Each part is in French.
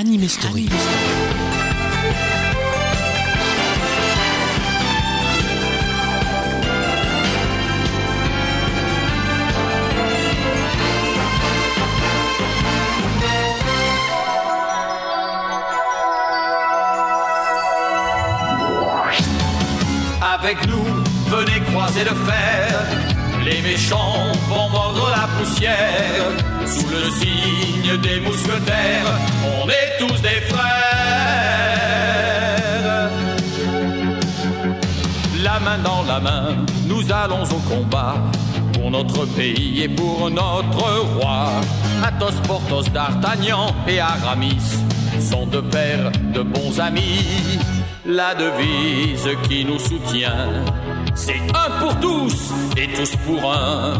Anime Story. Avec nous, venez croiser le fer. Les méchants vont mordre la poussière. Sous le signe des mousquetaires, on est tous des frères. La main dans la main, nous allons au combat. Pour notre pays et pour notre roi. Athos, Porthos, D'Artagnan et Aramis sont deux pères de bons amis. La devise qui nous soutient, c'est un pour tous et tous pour un.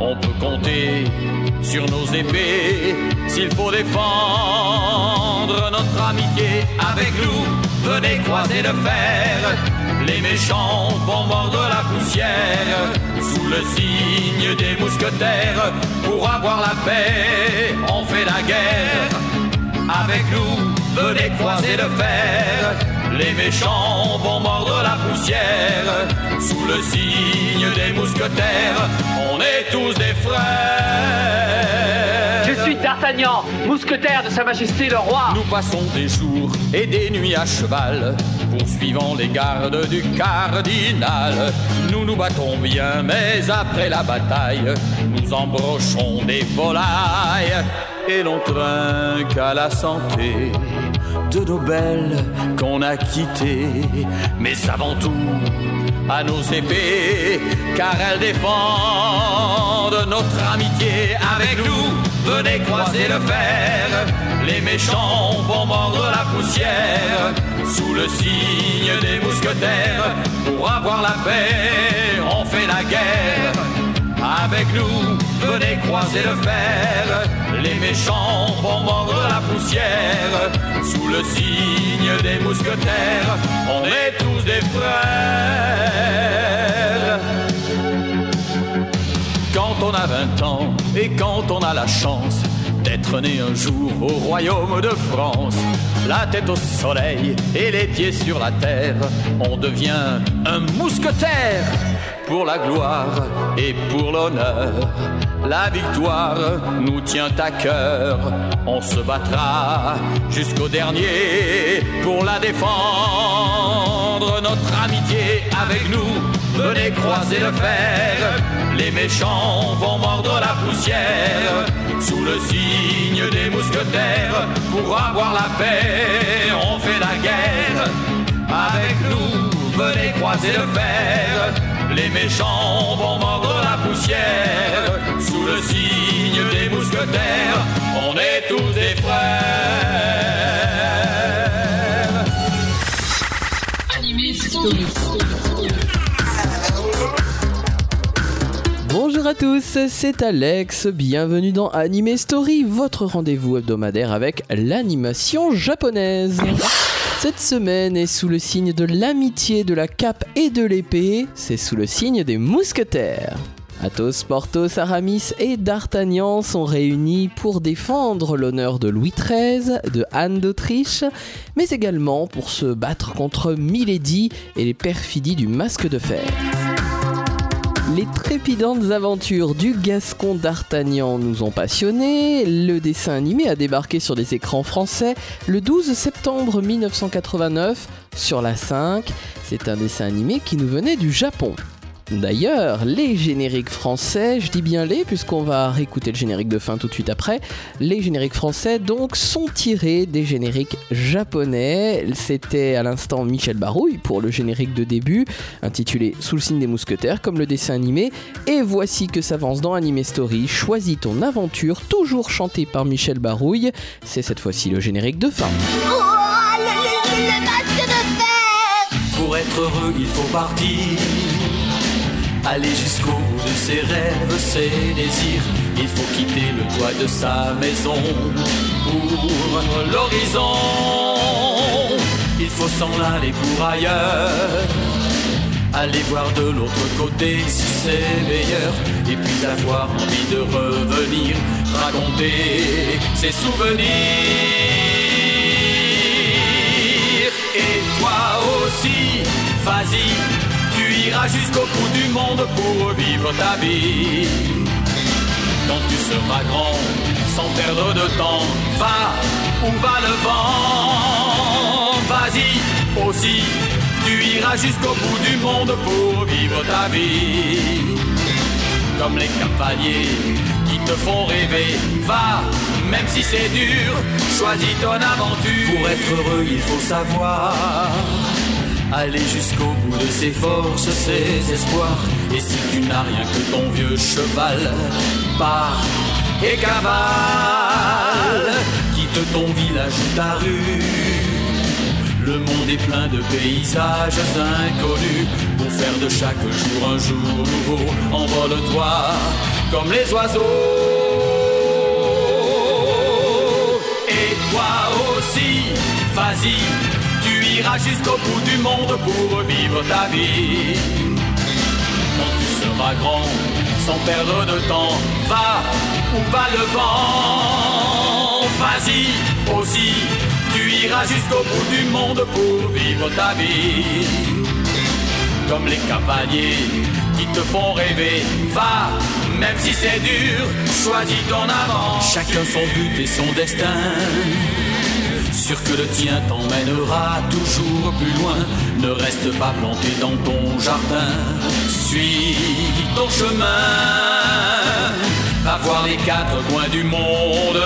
On peut compter sur nos épées s'il faut défendre notre amitié avec nous. Venez croiser le fer, les méchants vont mordre la poussière sous le signe des mousquetaires. Pour avoir la paix, on fait la guerre. Avec nous, venez croiser le fer. Les méchants vont mordre la poussière sous le signe des mousquetaires. On est tous des frères. Je suis D'Artagnan, mousquetaire de Sa Majesté le Roi. Nous passons des jours et des nuits à cheval, poursuivant les gardes du cardinal. Nous nous battons bien, mais après la bataille, nous embrochons des volailles et l'on trinque à la santé de nos belles qu'on a quittées. Mais avant tout, à nos épées, car elles défendent notre amitié avec nous. Venez croiser le fer, les méchants vont mordre la poussière sous le signe des mousquetaires. Pour avoir la paix, on fait la guerre. Avec nous, venez croiser le fer. Les méchants vont mordre la poussière sous le signe des mousquetaires. On est tous des frères. Quand on a 20 ans et quand on a la chance d'être né un jour au royaume de France, la tête au soleil et les pieds sur la terre, on devient un mousquetaire pour la gloire et pour l'honneur. La victoire nous tient à cœur, on se battra jusqu'au dernier pour la défendre. Notre amitié avec nous, venez croiser le fer. Les méchants vont mordre la poussière sous le signe des mousquetaires. Pour avoir la paix, on fait la guerre. Avec nous, venez croiser le fer. Les méchants vont mordre la poussière sous le signe des mousquetaires. On est tous des frères. Bonjour à tous, c'est Alex, bienvenue dans Anime Story, votre rendez-vous hebdomadaire avec l'animation japonaise. Cette semaine est sous le signe de l'amitié, de la cape et de l'épée, c'est sous le signe des mousquetaires. Athos, Porthos, Aramis et D'Artagnan sont réunis pour défendre l'honneur de Louis XIII, de Anne d'Autriche, mais également pour se battre contre Milady et les perfidies du masque de fer. Les trépidantes aventures du Gascon d'Artagnan nous ont passionnés. Le dessin animé a débarqué sur des écrans français le 12 septembre 1989 sur la 5. C'est un dessin animé qui nous venait du Japon. D'ailleurs, les génériques français, je dis bien les puisqu'on va réécouter le générique de fin tout de suite après, les génériques français donc sont tirés des génériques japonais. C'était à l'instant Michel Barouille pour le générique de début, intitulé Sous le signe des mousquetaires comme le dessin animé. Et voici que s'avance dans Anime Story, choisis ton aventure, toujours chanté par Michel Barouille. C'est cette fois-ci le générique de fin. Oh, le, le, le masque de fer Pour être heureux, il faut partir aller jusqu'au bout de ses rêves, ses désirs. Il faut quitter le toit de sa maison pour l'horizon. Il faut s'en aller pour ailleurs. Aller voir de l'autre côté si c'est meilleur. Et puis avoir envie de revenir, raconter ses souvenirs. Et toi aussi, vas-y, iras jusqu'au bout du monde pour vivre ta vie. Quand tu seras grand, sans perdre de temps, va où va le vent. Vas-y aussi, tu iras jusqu'au bout du monde pour vivre ta vie. Comme les cavaliers qui te font rêver, va, même si c'est dur, choisis ton aventure. Pour être heureux, il faut savoir aller jusqu'au bout de ses forces, ses espoirs. Et si tu n'as rien que ton vieux cheval, pars et cavale, quitte ton village ou ta rue. Le monde est plein de paysages inconnus. Pour faire de chaque jour un jour nouveau, envole-toi comme les oiseaux. Et toi aussi, vas-y, iras jusqu'au bout du monde pour vivre ta vie. Quand tu seras grand, sans perdre de temps, va où va le vent. Vas-y aussi, tu iras jusqu'au bout du monde pour vivre ta vie. Comme les cavaliers qui te font rêver, va, même si c'est dur, choisis ton avant. Chacun son but et son destin. Sûr que le tien t'emmènera toujours plus loin. Ne reste pas planté dans ton jardin. Suis ton chemin. Va voir les quatre coins du monde.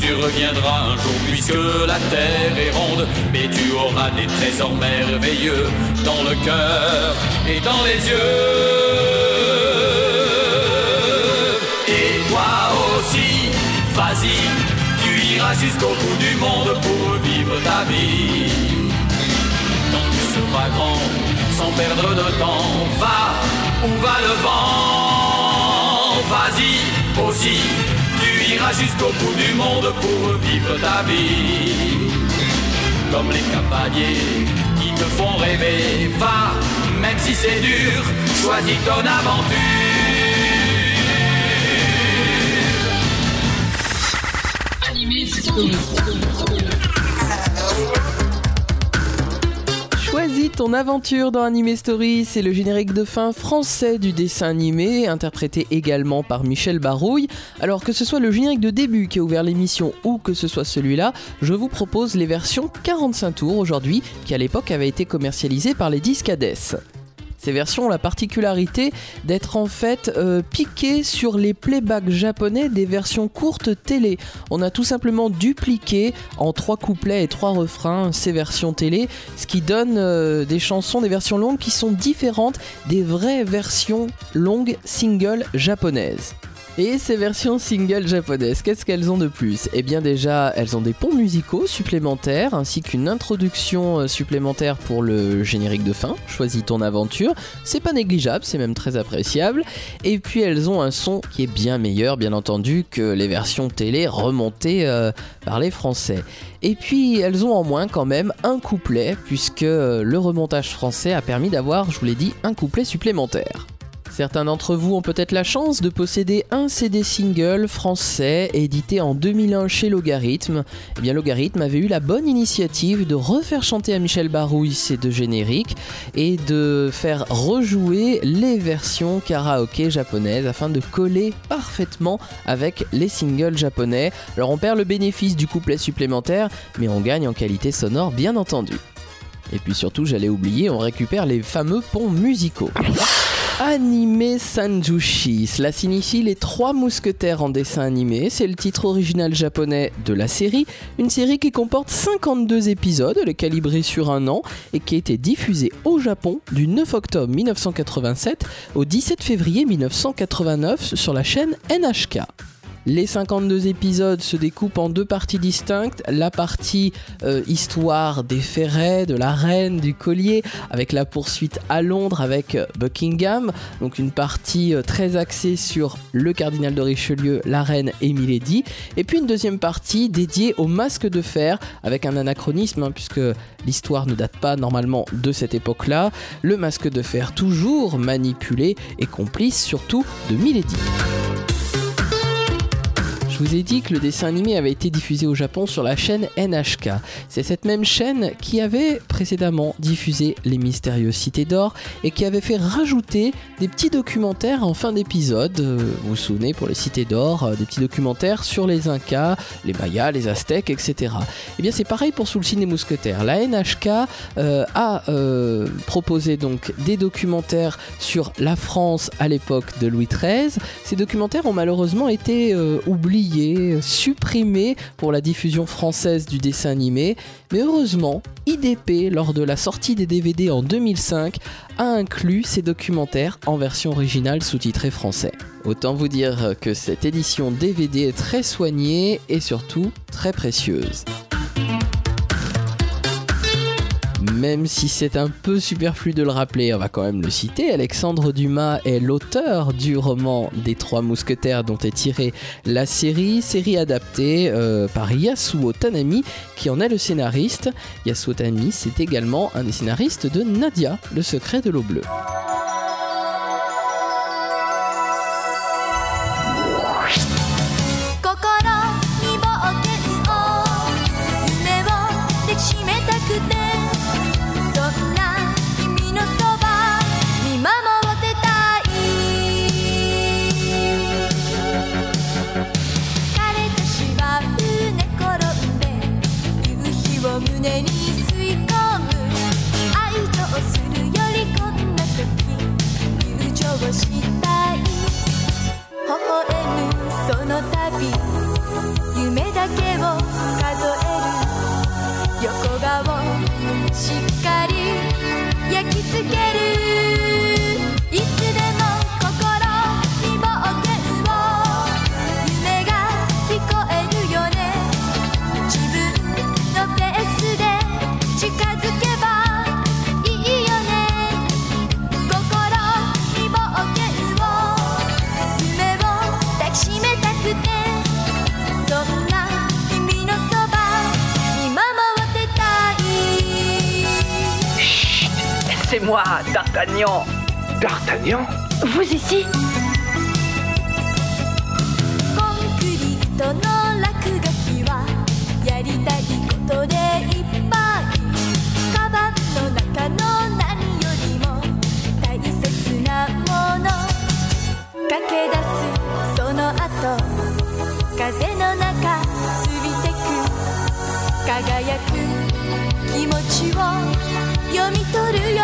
Tu reviendras un jour puisque la terre est ronde, mais tu auras des trésors merveilleux dans le cœur et dans les yeux. Iras jusqu'au bout du monde pour vivre ta vie. Quand tu seras grand, sans perdre de temps, va où va le vent. Vas-y aussi, tu iras jusqu'au bout du monde pour vivre ta vie. Comme les cavaliers qui te font rêver, va, même si c'est dur, choisis ton aventure. Choisis ton aventure dans Anime Story, c'est le générique de fin français du dessin animé, interprété également par Michel Barouille. Alors que ce soit le générique de début qui a ouvert l'émission ou que ce soit celui-là, je vous propose les versions 45 tours aujourd'hui, qui à l'époque avaient été commercialisées par les Discades. Ces versions ont la particularité d'être en fait euh, piquées sur les playbacks japonais des versions courtes télé. On a tout simplement dupliqué en trois couplets et trois refrains ces versions télé, ce qui donne euh, des chansons, des versions longues qui sont différentes des vraies versions longues single japonaises. Et ces versions single japonaises, qu'est-ce qu'elles ont de plus? Eh bien déjà, elles ont des ponts musicaux supplémentaires, ainsi qu'une introduction euh, supplémentaire pour le générique de fin, choisis ton aventure, c'est pas négligeable, c'est même très appréciable, et puis elles ont un son qui est bien meilleur, bien entendu, que les versions télé remontées euh, par les Français. Et puis elles ont en moins quand même un couplet, puisque euh, le remontage français a permis d'avoir, je vous l'ai dit, un couplet supplémentaire. Certains d'entre vous ont peut-être la chance de posséder un CD single français édité en 2001 chez Logarithme. Eh bien, Logarithme avait eu la bonne initiative de refaire chanter à Michel Barouille ces deux génériques et de faire rejouer les versions karaoké japonaises afin de coller parfaitement avec les singles japonais. Alors, on perd le bénéfice du couplet supplémentaire, mais on gagne en qualité sonore, bien entendu. Et puis surtout, j'allais oublier, on récupère les fameux ponts musicaux. Anime Sanjushi, cela signifie les trois mousquetaires en dessin animé, c'est le titre original japonais de la série, une série qui comporte 52 épisodes, elle est calibrée sur un an et qui a été diffusée au Japon du 9 octobre 1987 au 17 février 1989 sur la chaîne NHK. Les 52 épisodes se découpent en deux parties distinctes. La partie euh, histoire des ferrets, de la reine, du collier, avec la poursuite à Londres avec euh, Buckingham. Donc une partie euh, très axée sur le cardinal de Richelieu, la reine et Milady. Et puis une deuxième partie dédiée au masque de fer, avec un anachronisme, hein, puisque l'histoire ne date pas normalement de cette époque-là. Le masque de fer toujours manipulé et complice surtout de Milady. Je vous ai dit que le dessin animé avait été diffusé au Japon sur la chaîne NHK. C'est cette même chaîne qui avait précédemment diffusé Les Mystérieuses Cités d'Or et qui avait fait rajouter des petits documentaires en fin d'épisode. Euh, Vous vous souvenez pour les Cités d'Or, euh, des petits documentaires sur les Incas, les Mayas, les Aztèques, etc. Eh bien c'est pareil pour Sous le signe des mousquetaires. La NHK euh, a proposé donc des documentaires sur la France à l'époque de Louis XIII. Ces documentaires ont malheureusement été oubliés, supprimés pour la diffusion française du dessin animé. Mais heureusement, IDP, lors de la sortie des DVD en 2005, a inclus ces documentaires en version originale sous-titrée français. Autant vous dire que cette édition DVD est très soignée et surtout très précieuse. Même si c'est un peu superflu de le rappeler, on va quand même le citer. Alexandre Dumas est l'auteur du roman des Trois Mousquetaires dont est tirée la série, série adaptée euh, par Yasuo Tanami qui en est le scénariste. Yasuo Tanami, c'est également un des scénaristes de Nadia, le secret de l'eau bleue. の度夢だけを数える。横顔。しっかり焼き付ける。Moi, D'Artagnan. D'Artagnan Vous ici コンクリートの落書きはやりたいことでいっぱい。カバンの中の何よりも大切なもの。駆け出すその後風の中てく。輝く気持ちを読み取るよ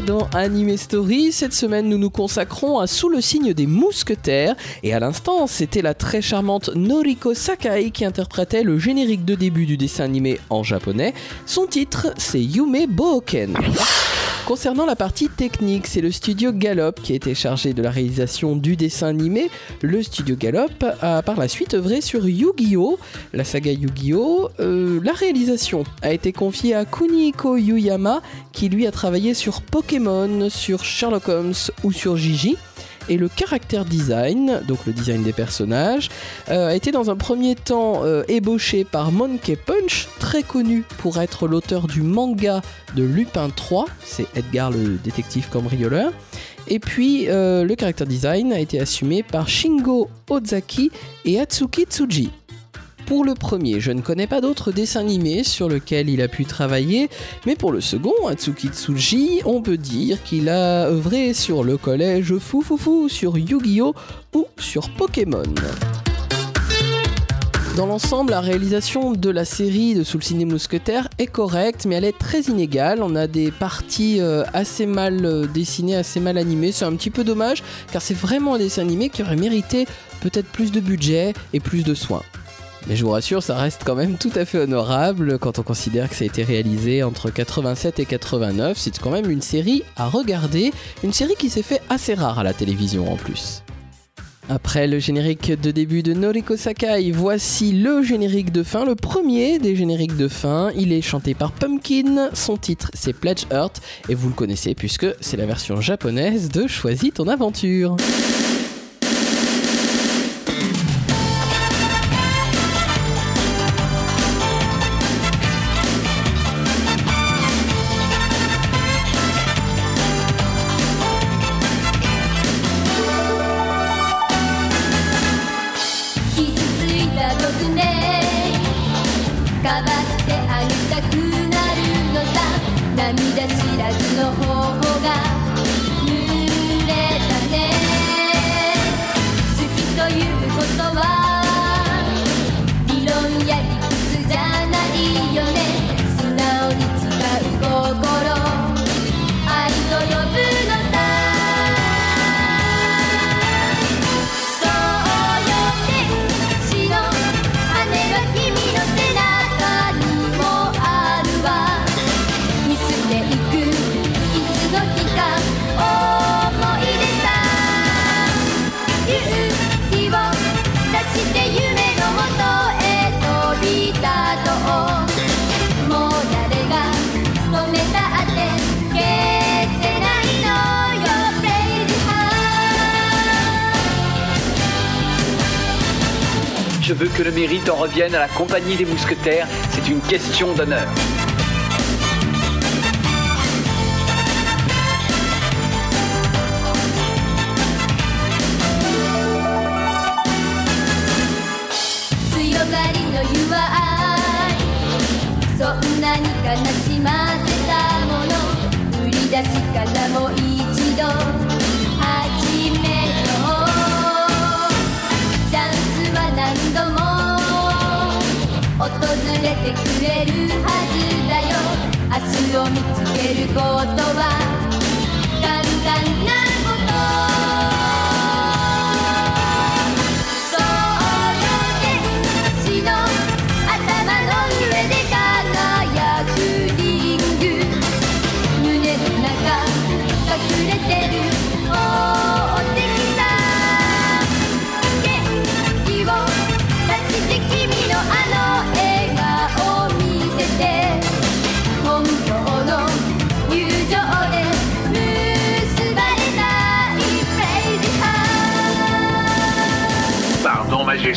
dans Anime Story. Cette semaine, nous nous consacrons à Sous le signe des mousquetaires. Et à l'instant, c'était la très charmante Noriko Sakai qui interprétait le générique de début du dessin animé en japonais. Son titre, c'est Yume Boken. Concernant la partie technique, c'est le studio Gallop qui a été chargé de la réalisation du dessin animé. Le studio Gallop a par la suite œuvré sur Yu-Gi-Oh! la saga Yu-Gi-Oh! Euh, la réalisation a été confiée à Kunihiko Yuyama qui lui a travaillé sur Pokémon, sur Sherlock Holmes ou sur Gigi. Et le caractère design, donc le design des personnages, euh, a été dans un premier temps euh, ébauché par Monkey Punch, très connu pour être l'auteur du manga de Lupin 3, c'est Edgar le détective cambrioleur. Et puis euh, le caractère design a été assumé par Shingo Ozaki et Atsuki Tsuji. Pour le premier, je ne connais pas d'autres dessins animés sur lesquels il a pu travailler, mais pour le second, Atsuki Tsuji, on peut dire qu'il a œuvré sur le collège Foufoufou, sur Yu-Gi-Oh! ou sur Pokémon. Dans l'ensemble, la réalisation de la série de Sous le ciné mousquetaire est correcte, mais elle est très inégale. On a des parties euh, assez mal euh, dessinées, assez mal animées. C'est un petit peu dommage, car c'est vraiment un dessin animé qui aurait mérité peut-être plus de budget et plus de soins. Mais je vous rassure, ça reste quand même tout à fait honorable quand on considère que ça a été réalisé entre 87 et 89. C'est quand même une série à regarder, une série qui s'est fait assez rare à la télévision en plus. Après le générique de début de Noriko Sakai, voici le générique de fin, le premier des génériques de fin. Il est chanté par Pumpkin, son titre c'est Pledge Earth, et vous le connaissez puisque c'est la version japonaise de Choisis ton aventure. Je veux que le mérite en revienne à la compagnie des mousquetaires. C'est une question d'honneur. てくれるはずだよ。明日を見つけることは簡単な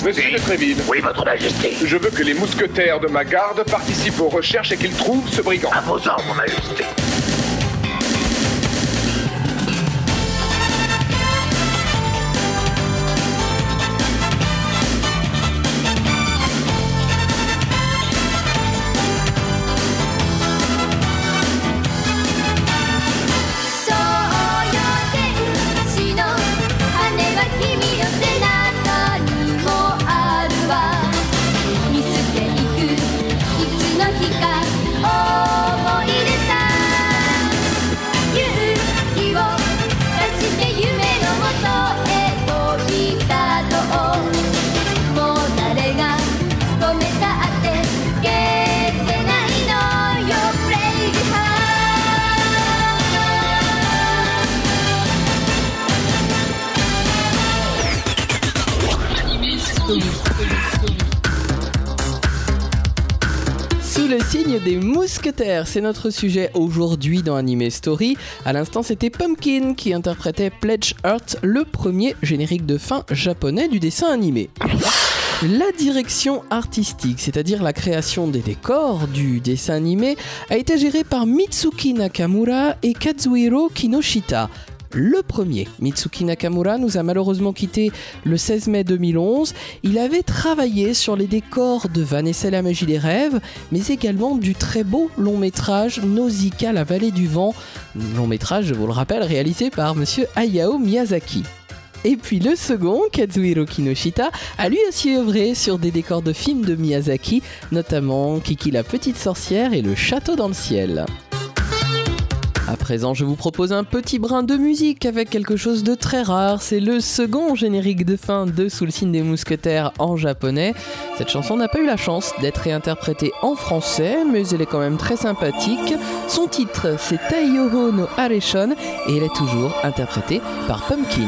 Monsieur de Tréville, Oui, Votre Majesté. je veux que les mousquetaires de ma garde participent aux recherches et qu'ils trouvent ce brigand. À vos ordres, Majesté.「mousquetaires, c'est notre sujet aujourd'hui dans Anime Story. À l'instant, c'était Pumpkin qui interprétait Pledge Heart, le premier générique de fin japonais du dessin animé. La direction artistique, c'est-à-dire la création des décors du dessin animé, a été gérée par Mitsuki Nakamura et Kazuhiro Kinoshita. Le premier, Mitsuki Nakamura, nous a malheureusement quitté le 16 mai 2011. Il avait travaillé sur les décors de Vanessa la magie des rêves, mais également du très beau long métrage Nausicaa, la vallée du vent. Long métrage, je vous le rappelle, réalisé par monsieur Hayao Miyazaki. Et puis le second, Kazuhiro Kinoshita, a lui aussi œuvré sur des décors de films de Miyazaki, notamment Kiki la petite sorcière et le château dans le ciel. À présent, je vous propose un petit brin de musique avec quelque chose de très rare. C'est le second générique de fin de Sous le signe des mousquetaires en japonais. Cette chanson n'a pas eu la chance d'être réinterprétée en français, mais elle est quand même très sympathique. Son titre, c'est Taiyoho no Areshon et elle est toujours interprétée par Pumpkin.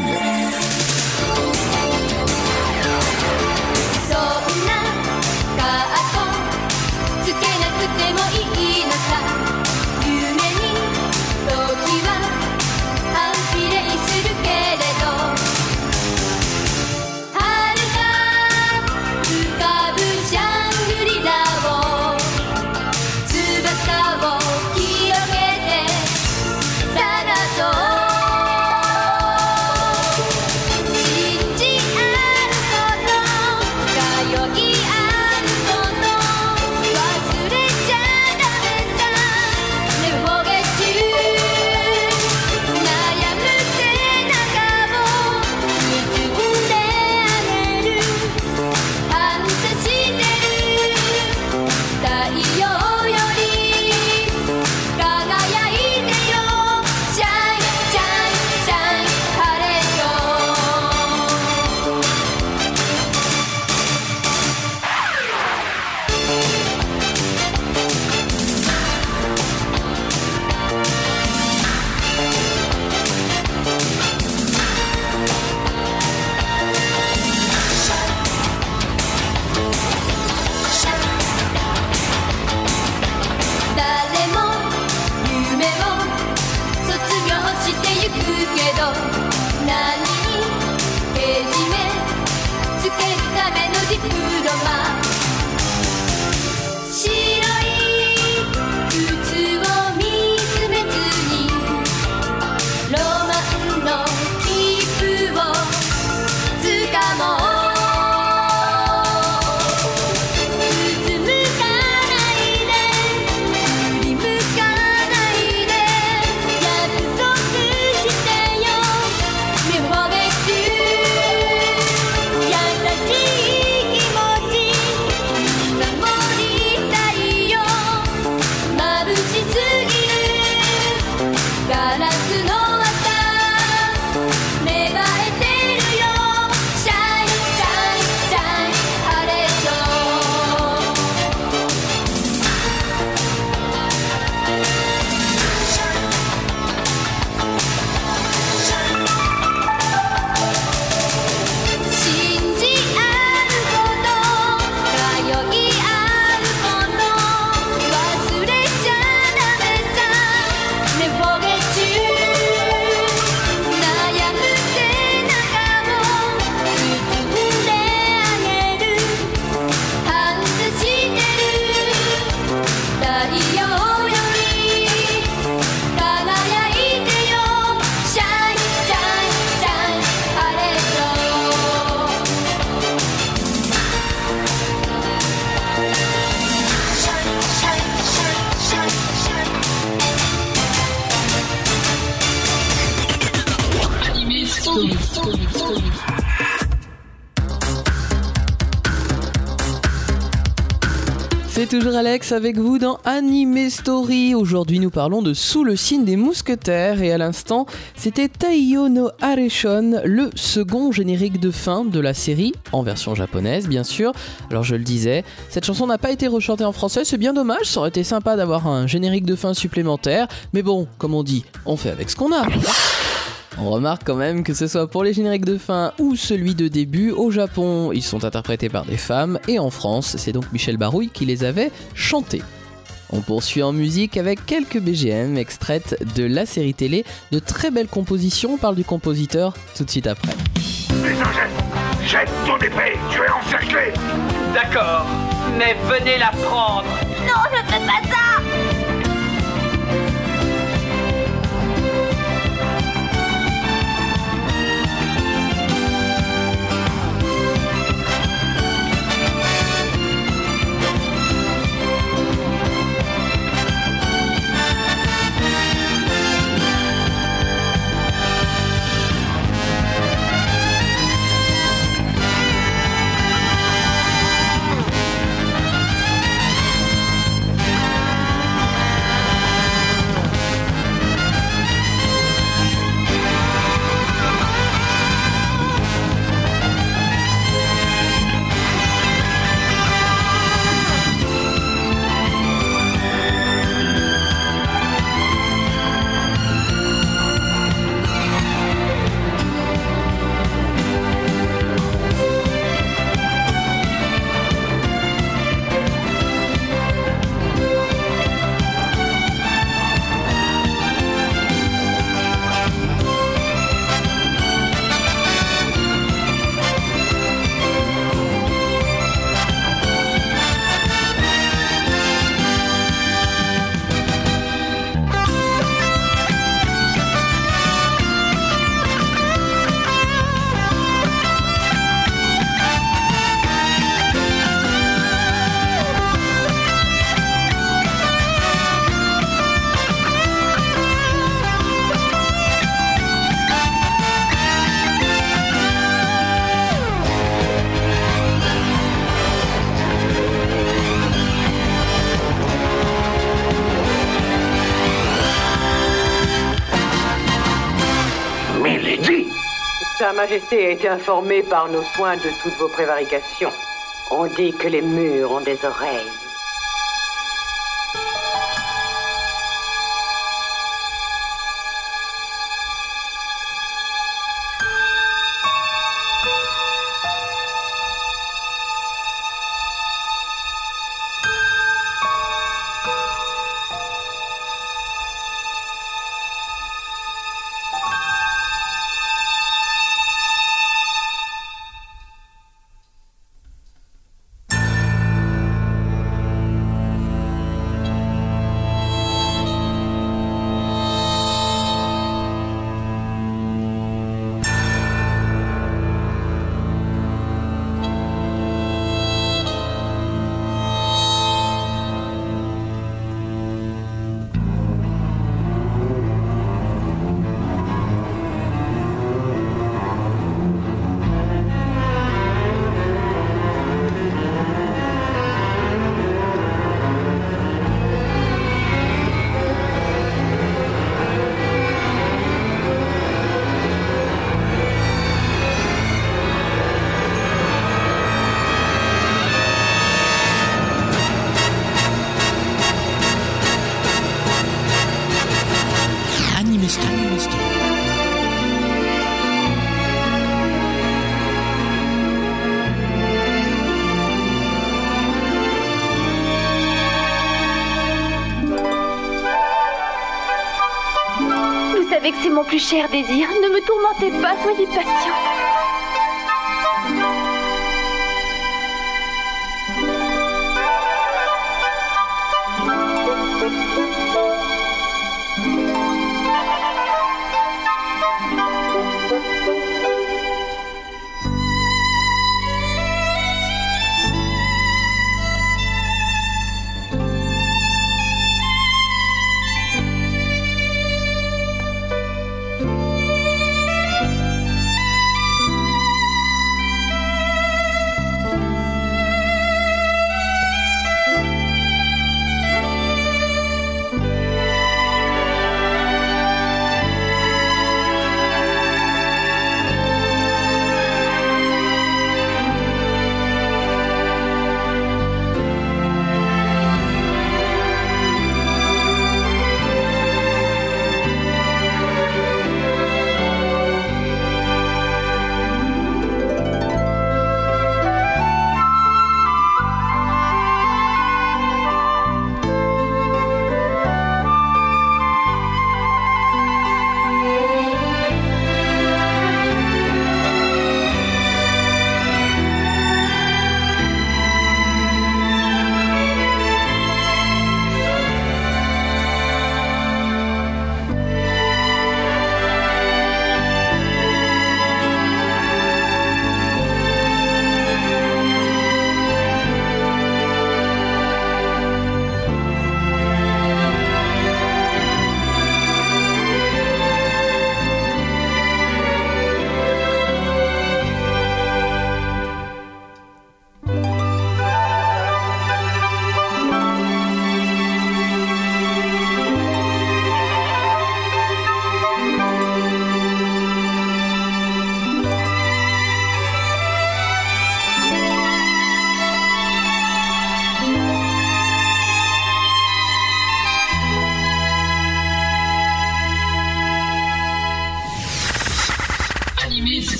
Avec vous dans Anime Story. Aujourd'hui, nous parlons de Sous le signe des mousquetaires et à l'instant, c'était Taiyo no Areshon, le second générique de fin de la série, en version japonaise bien sûr. Alors je le disais, cette chanson n'a pas été rechantée en français, c'est bien dommage, ça aurait été sympa d'avoir un générique de fin supplémentaire, mais bon, comme on dit, on fait avec ce qu'on a. On remarque quand même que ce soit pour les génériques de fin ou celui de début, au Japon, ils sont interprétés par des femmes, et en France, c'est donc Michel Barouille qui les avait chantés. On poursuit en musique avec quelques BGM extraites de la série télé. De très belles compositions, on parle du compositeur tout de suite après. Putain, jette Jette ton épée Tu es encerclé D'accord, mais venez la prendre. Non, je ne fais pas ça Majesté a été informée par nos soins de toutes vos prévarications. On dit que les murs ont des oreilles. Cher désir. Ne me tourmentez pas, soyez patient.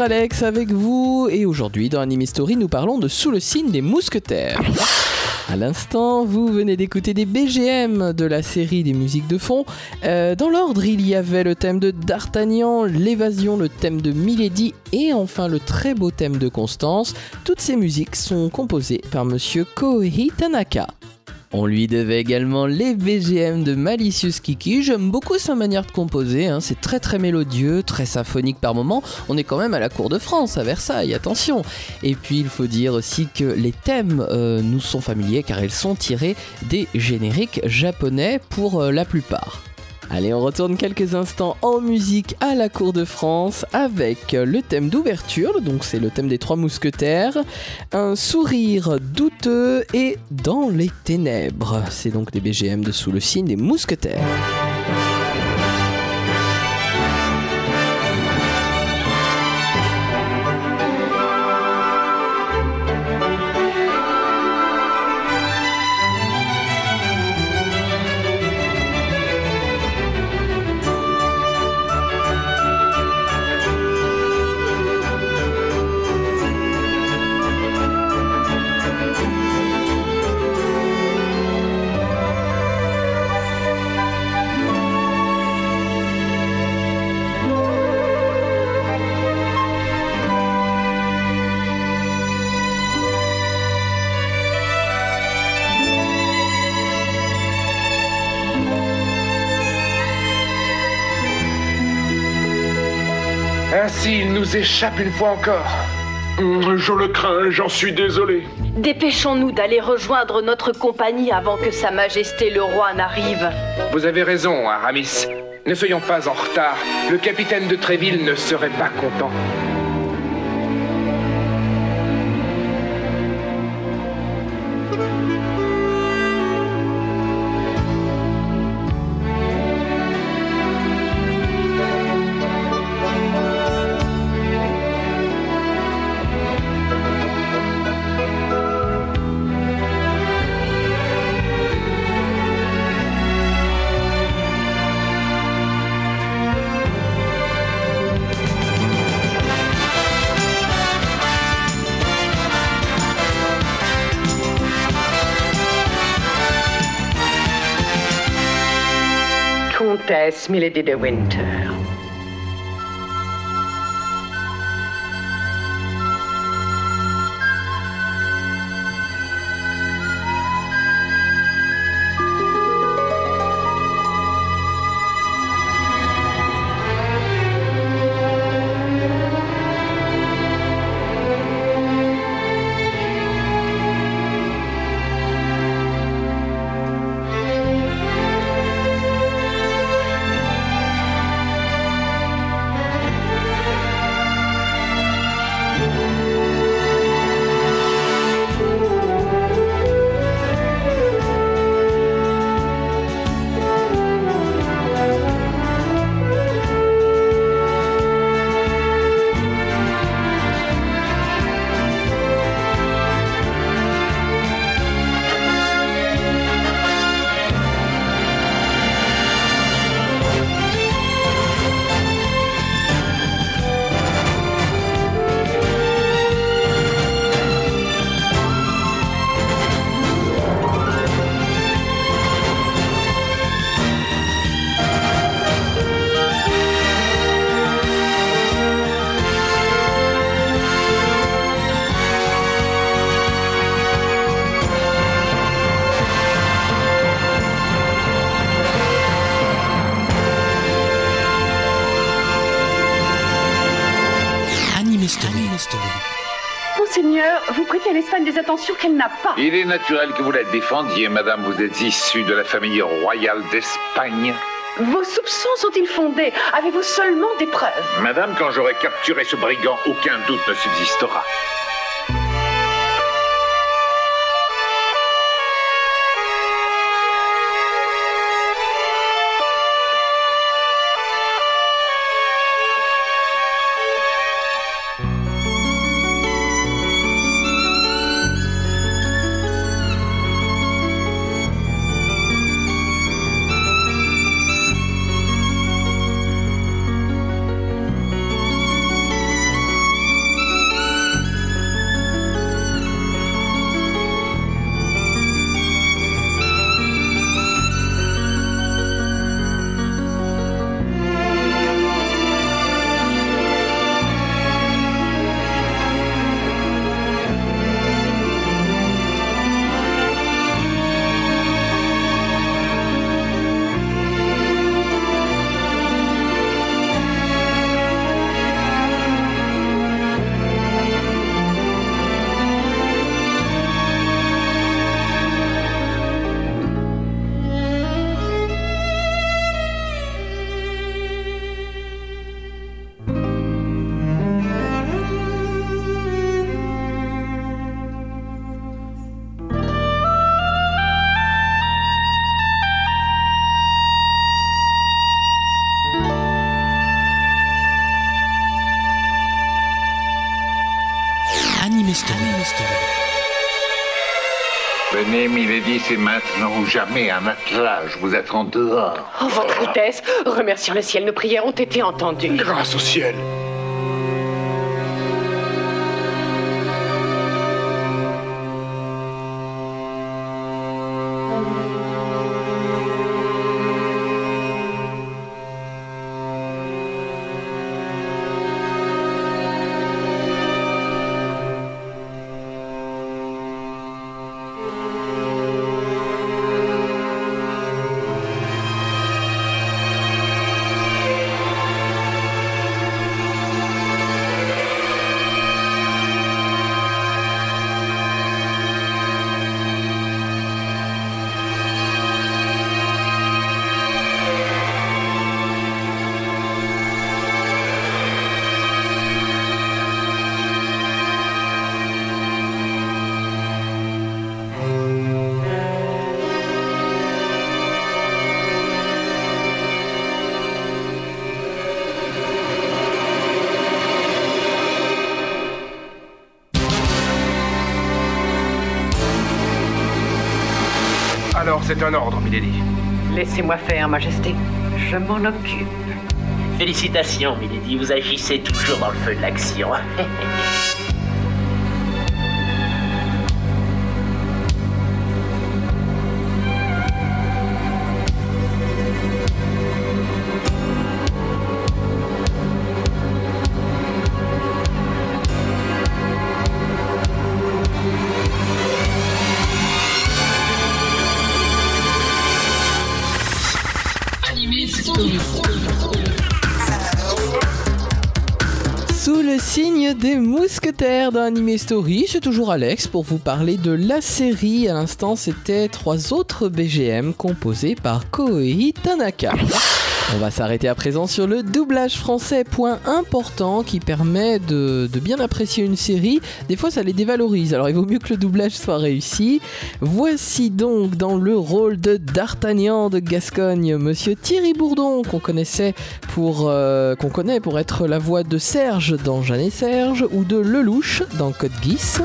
Alex avec vous et aujourd'hui dans Anime Story nous parlons de Sous le signe des mousquetaires. À l'instant, vous venez d'écouter des BGM de la série des musiques de fond. Euh, dans l'ordre, il y avait le thème de D'Artagnan, l'évasion, le thème de Milady et enfin le très beau thème de Constance. Toutes ces musiques sont composées par monsieur Kohei Tanaka. On lui devait également les BGM de Malicious Kiki. J'aime beaucoup sa manière de composer. hein. C'est très très mélodieux, très symphonique par moments. On est quand même à la cour de France, à Versailles, attention. Et puis il faut dire aussi que les thèmes euh, nous sont familiers car ils sont tirés des génériques japonais pour euh, la plupart. Allez, on retourne quelques instants en musique à la cour de France avec le thème d'ouverture, donc c'est le thème des trois mousquetaires, un sourire douteux et dans les ténèbres. C'est donc des BGM de sous le signe des mousquetaires. Nous échappe une fois encore. Hum, Je le crains, j'en suis désolé. Dépêchons-nous d'aller rejoindre notre compagnie avant que Sa Majesté le Roi n'arrive. Vous avez raison, Aramis. Ne soyons pas en retard. Le capitaine de Tréville ne serait pas content. Comtesse Milady de Winter. N'a pas. Il est naturel que vous la défendiez, madame. Vous êtes issue de la famille royale d'Espagne. Vos soupçons sont-ils fondés? Avez-vous seulement des preuves? Madame, quand j'aurai capturé ce brigand, aucun doute ne subsistera. C'est maintenant ou jamais. Un attelage vous attend dehors. Oh, Votre Altesse, remercions le ciel, nos prières ont été entendues. Grâce au ciel. C'est un ordre, Milady. Laissez-moi faire, Majesté. Je m'en occupe. Félicitations, Milady, vous agissez toujours dans le feu de l'action. mousquetaires dans Anime Story, c'est toujours Alex pour vous parler de la série. À l'instant, c'était trois autres BGM composés par Koei Tanaka. On va s'arrêter à présent sur le doublage français, point important qui permet de, bien apprécier une série. Des fois, ça les dévalorise, alors il vaut mieux que le doublage soit réussi. Voici donc dans le rôle de D'Artagnan de Gascogne, Monsieur Thierry Bourdon, qu'on connaissait pour, euh, qu'on connaît pour être la voix de Serge dans Jeanne et Serge ou de Lelouch dans Code Geass.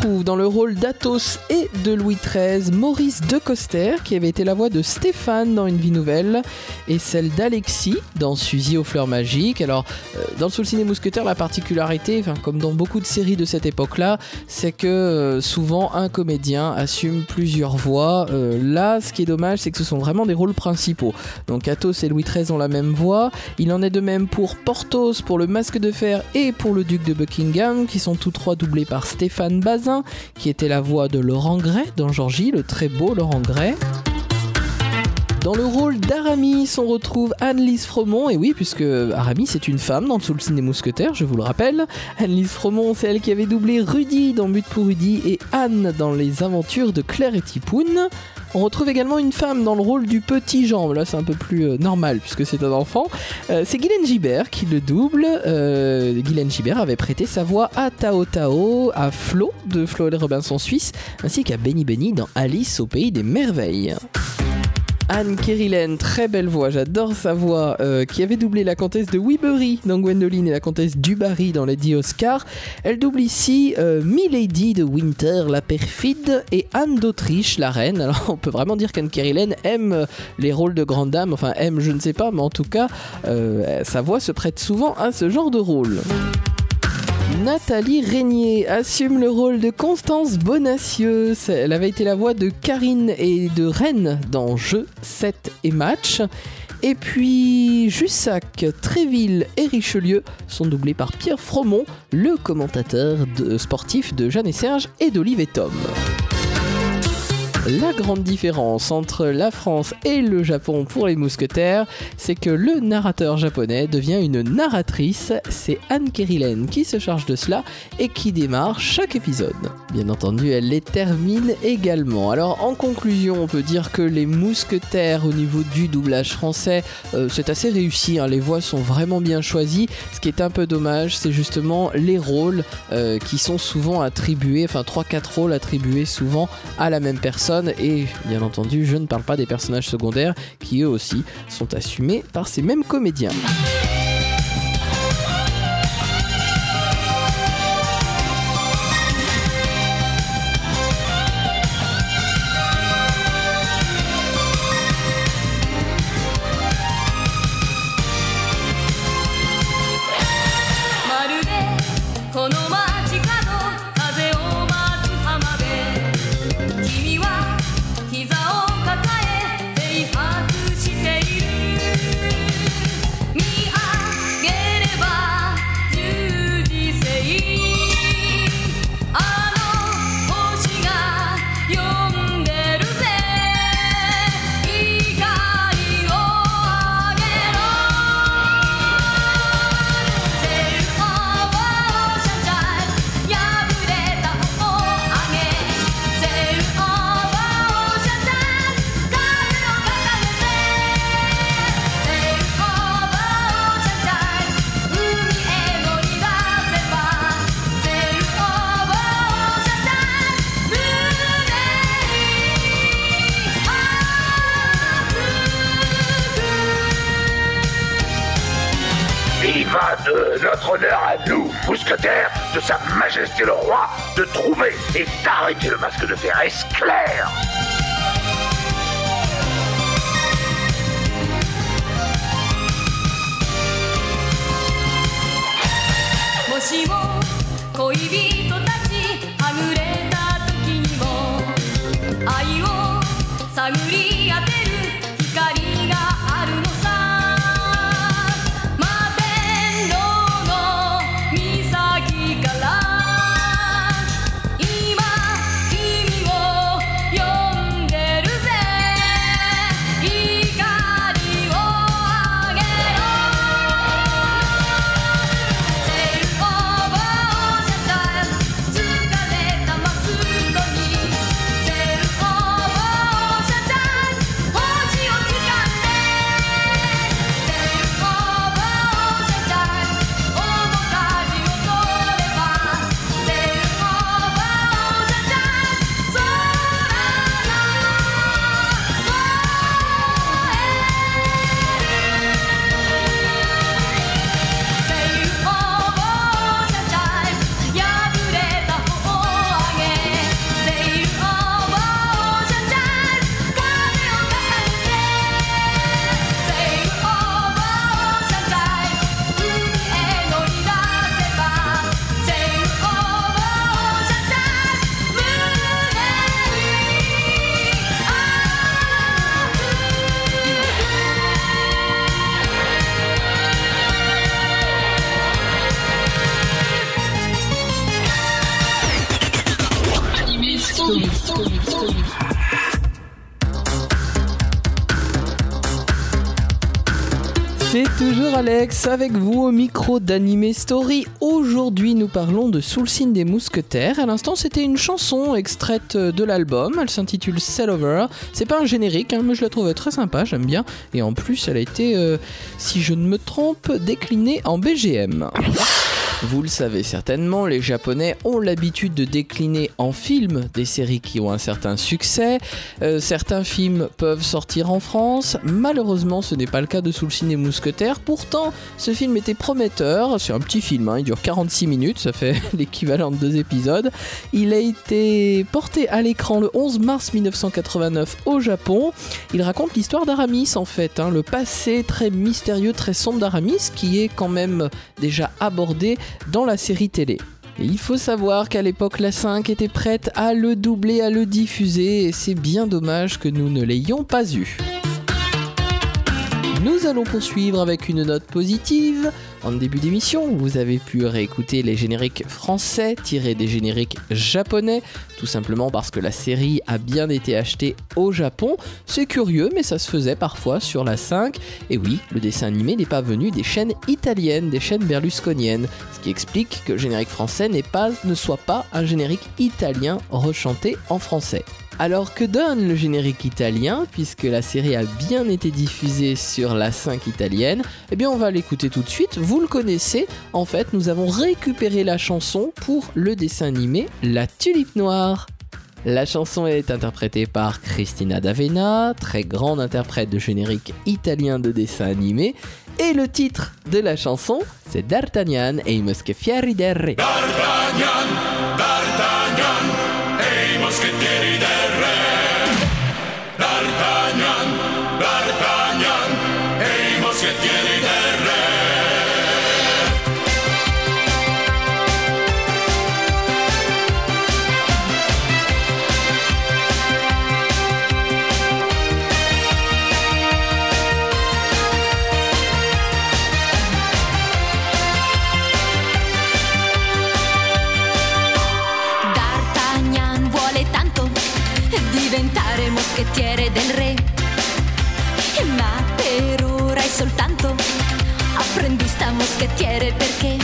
Dans le rôle d'Athos et de Louis XIII Maurice de Coster qui avait été la voix de Stéphane dans Une vie nouvelle et celle d'Alexis dans Suzy aux fleurs magiques. Alors euh, dans le Sous le ciné mousquetaire la particularité, comme dans beaucoup de séries de cette époque-là, c'est que euh, souvent un comédien assume plusieurs voix. Euh, là ce qui est dommage c'est que ce sont vraiment des rôles principaux. Donc Athos et Louis XIII ont la même voix. Il en est de même pour Porthos, pour le Masque de Fer et pour le Duc de Buckingham qui sont tous trois doublés par Stéphane Bazin qui était la voix de Laurent Gray dans Georgie, le très beau Laurent Gray. Dans le rôle d'Aramis, on retrouve Anne-Lise Fromont, et oui, puisque Aramis c'est une femme dans Sous le ciné mousquetaire, je vous le rappelle. Anne-Lise Fromont, c'est elle qui avait doublé Rudy dans But pour Rudy et Anne dans Les aventures de Claire et Tipoun. On retrouve également une femme dans le rôle du petit Jean, là c'est un peu plus euh, normal puisque c'est un enfant. Euh, c'est Guylaine Gibert qui le double. Euh, Guylaine Gibert avait prêté sa voix à Tao Tao, à Flo de Flo et Robinson Suisse, ainsi qu'à Benny Benny dans Alice au pays des merveilles. Anne Kérilène, très belle voix, j'adore sa voix, euh, qui avait doublé la comtesse de Weebury dans Gwendoline et la comtesse Dubarry dans Lady Oscar. Elle double ici euh, Milady de Winter, la perfide, et Anne d'Autriche, la reine. Alors on peut vraiment dire qu'Anne Kérilène aime les rôles de grande dame, enfin aime, je ne sais pas, mais en tout cas, euh, sa voix se prête souvent à ce genre de rôle. Nathalie Régnier assume le rôle de Constance Bonacieux. Elle avait été la voix de Karine et de Rennes dans Jeux 7 et Match. Et puis Jussac, Tréville et Richelieu sont doublés par Pierre Fromont, le commentateur sportif de Jeanne et Serge et d'Olive et Tom. La grande différence entre la France et le Japon pour les mousquetaires, c'est que le narrateur japonais devient une narratrice. C'est Anne Kérilène qui se charge de cela et qui démarre chaque épisode. Bien entendu, elle les termine également. Alors en conclusion, on peut dire que les mousquetaires au niveau du doublage français, euh, c'est assez réussi. hein. Les voix sont vraiment bien choisies. Ce qui est un peu dommage, c'est justement les rôles euh, qui sont souvent attribués, enfin 3-4 rôles attribués souvent à la même personne. Et bien entendu, je ne parle pas des personnages secondaires qui eux aussi sont assumés par ces mêmes comédiens. Nous, mousquetaires de Sa Majesté le Roi, de trouver et d'arrêter le masque de fer. Est-ce clair? も toujours Alex avec vous au micro d'Anime Story. Aujourd'hui, nous parlons de Sous le signe des mousquetaires. À l'instant, c'était une chanson extraite de l'album. Elle s'intitule Sell Over. C'est pas un générique, hein, mais je la trouvais très sympa, j'aime bien. Et en plus, elle a été, euh, si je ne me trompe, déclinée en BGM. Vous le savez certainement, les Japonais ont l'habitude de décliner en film des séries qui ont un certain succès. Euh, certains films peuvent sortir en France. Malheureusement, ce n'est pas le cas de signe des mousquetaires. Pourtant, ce film était prometteur. C'est un petit film, hein, il dure 46 minutes, ça fait l'équivalent de deux épisodes. Il a été porté à l'écran le 11 mars 1989 au Japon. Il raconte l'histoire d'Aramis en fait, hein, le passé très mystérieux, très sombre d'Aramis qui est quand même déjà abordé dans la série télé. Et il faut savoir qu'à l'époque, la 5 était prête à le doubler, à le diffuser, et c'est bien dommage que nous ne l'ayons pas eu. Nous allons poursuivre avec une note positive. En début d'émission, vous avez pu réécouter les génériques français tirés des génériques japonais, tout simplement parce que la série a bien été achetée au Japon. C'est curieux, mais ça se faisait parfois sur la 5. Et oui, le dessin animé n'est pas venu des chaînes italiennes, des chaînes berlusconiennes, ce qui explique que le générique français n'est pas, ne soit pas un générique italien rechanté en français. Alors que donne le générique italien, puisque la série a bien été diffusée sur la 5 italienne Eh bien on va l'écouter tout de suite, vous le connaissez, en fait nous avons récupéré la chanson pour le dessin animé La Tulipe Noire. La chanson est interprétée par Cristina D'Avena, très grande interprète de générique italien de dessin animé, et le titre de la chanson c'est D'Artagnan e i Moscheffieri del Re. D'Artagnan, D'Artagnan, bicchiere perché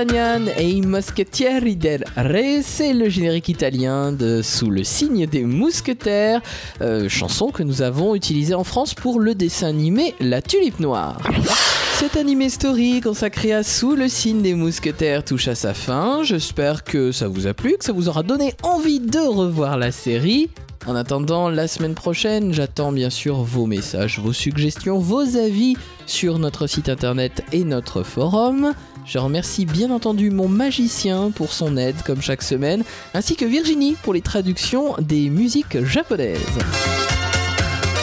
Et i del Re, c'est le générique italien de Sous le signe des mousquetaires, euh, chanson que nous avons utilisée en France pour le dessin animé La Tulipe Noire. Cet animé story consacré à Sous le signe des mousquetaires touche à sa fin. J'espère que ça vous a plu, que ça vous aura donné envie de revoir la série. En attendant, la semaine prochaine, j'attends bien sûr vos messages, vos suggestions, vos avis sur notre site internet et notre forum. Je remercie bien entendu mon magicien pour son aide comme chaque semaine, ainsi que Virginie pour les traductions des musiques japonaises.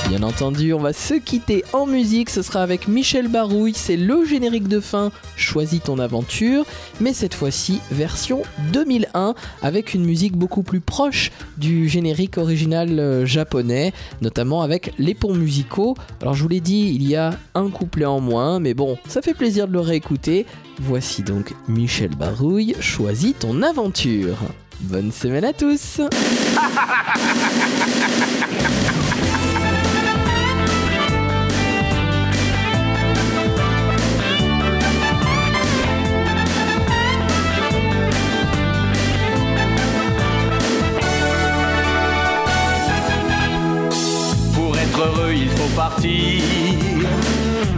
Bien entendu, on va se quitter en musique, ce sera avec Michel Barouille, c'est le générique de fin Choisis ton aventure, mais cette fois-ci version 2001 avec une musique beaucoup plus proche du générique original euh, japonais, notamment avec les ponts musicaux. Alors je vous l'ai dit, il y a un couplet en moins, mais bon, ça fait plaisir de le réécouter. Voici donc Michel Barouille, Choisis ton aventure. Bonne semaine à tous partir.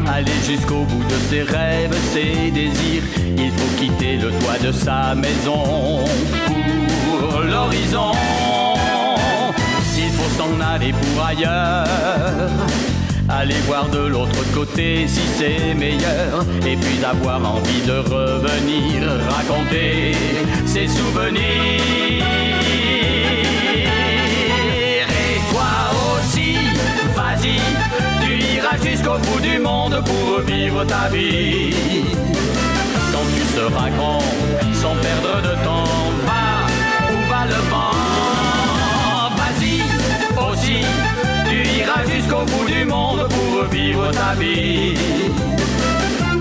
Aller jusqu'au bout de ses rêves, ses désirs. Il faut quitter le toit de sa maison pour l'horizon. Il faut s'en aller pour ailleurs. Aller voir de l'autre côté si c'est meilleur. Et puis avoir envie de revenir raconter ses souvenirs. Jusqu'au bout du monde pour vivre ta vie. Quand tu seras grand, sans perdre de temps, va où va le vent. Vas-y, aussi, tu iras jusqu'au bout du monde pour vivre ta vie.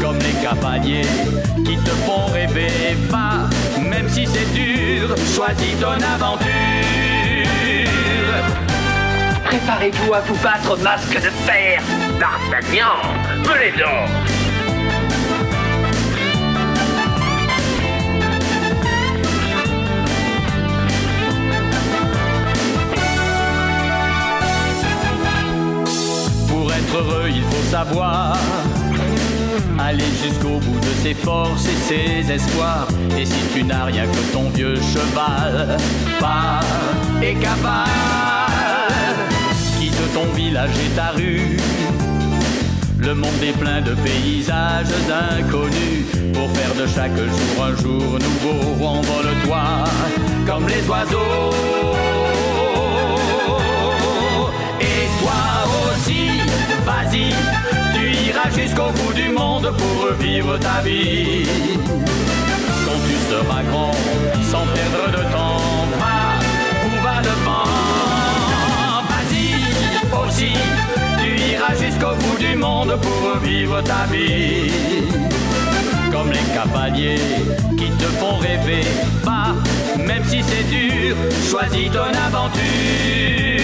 Comme les cavaliers qui te font rêver, va, même si c'est dur, choisis ton aventure. Préparez-vous à vous battre, masque de fer D'Artagnan, venez donc Pour être heureux, il faut savoir aller jusqu'au bout de ses forces et ses espoirs. Et si tu n'as rien que ton vieux cheval, pars et cavale. Quitte ton village et ta rue. Le monde est plein de paysages inconnus. Pour faire de chaque jour un jour nouveau, envole-toi comme les oiseaux. Et toi aussi, vas-y, tu iras jusqu'au bout du monde pour vivre ta vie. Quand tu seras grand, sans perdre de temps, va où va le vent. Vas-y aussi, pour vivre ta vie. Comme les cavaliers qui te font rêver, va, même si c'est dur, choisis ton aventure.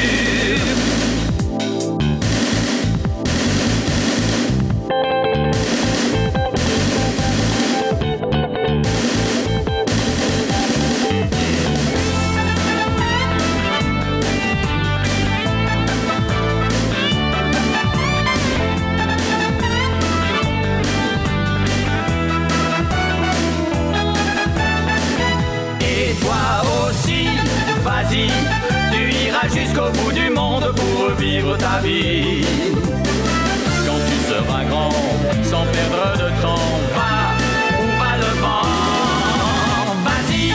Jusqu'au bout du monde pour vivre ta vie. Quand tu seras grand, sans perdre de temps, va où va le vent. Vas-y,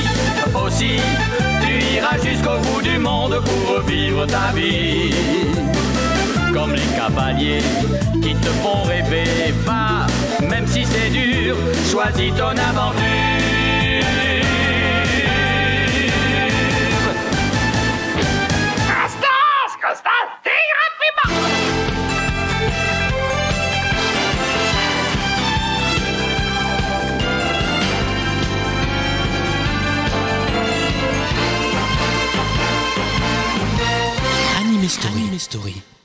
aussi, tu iras jusqu'au bout du monde pour vivre ta vie. Comme les cavaliers qui te font rêver, va, même si c'est dur, choisis ton aventure. Story. Anime Story.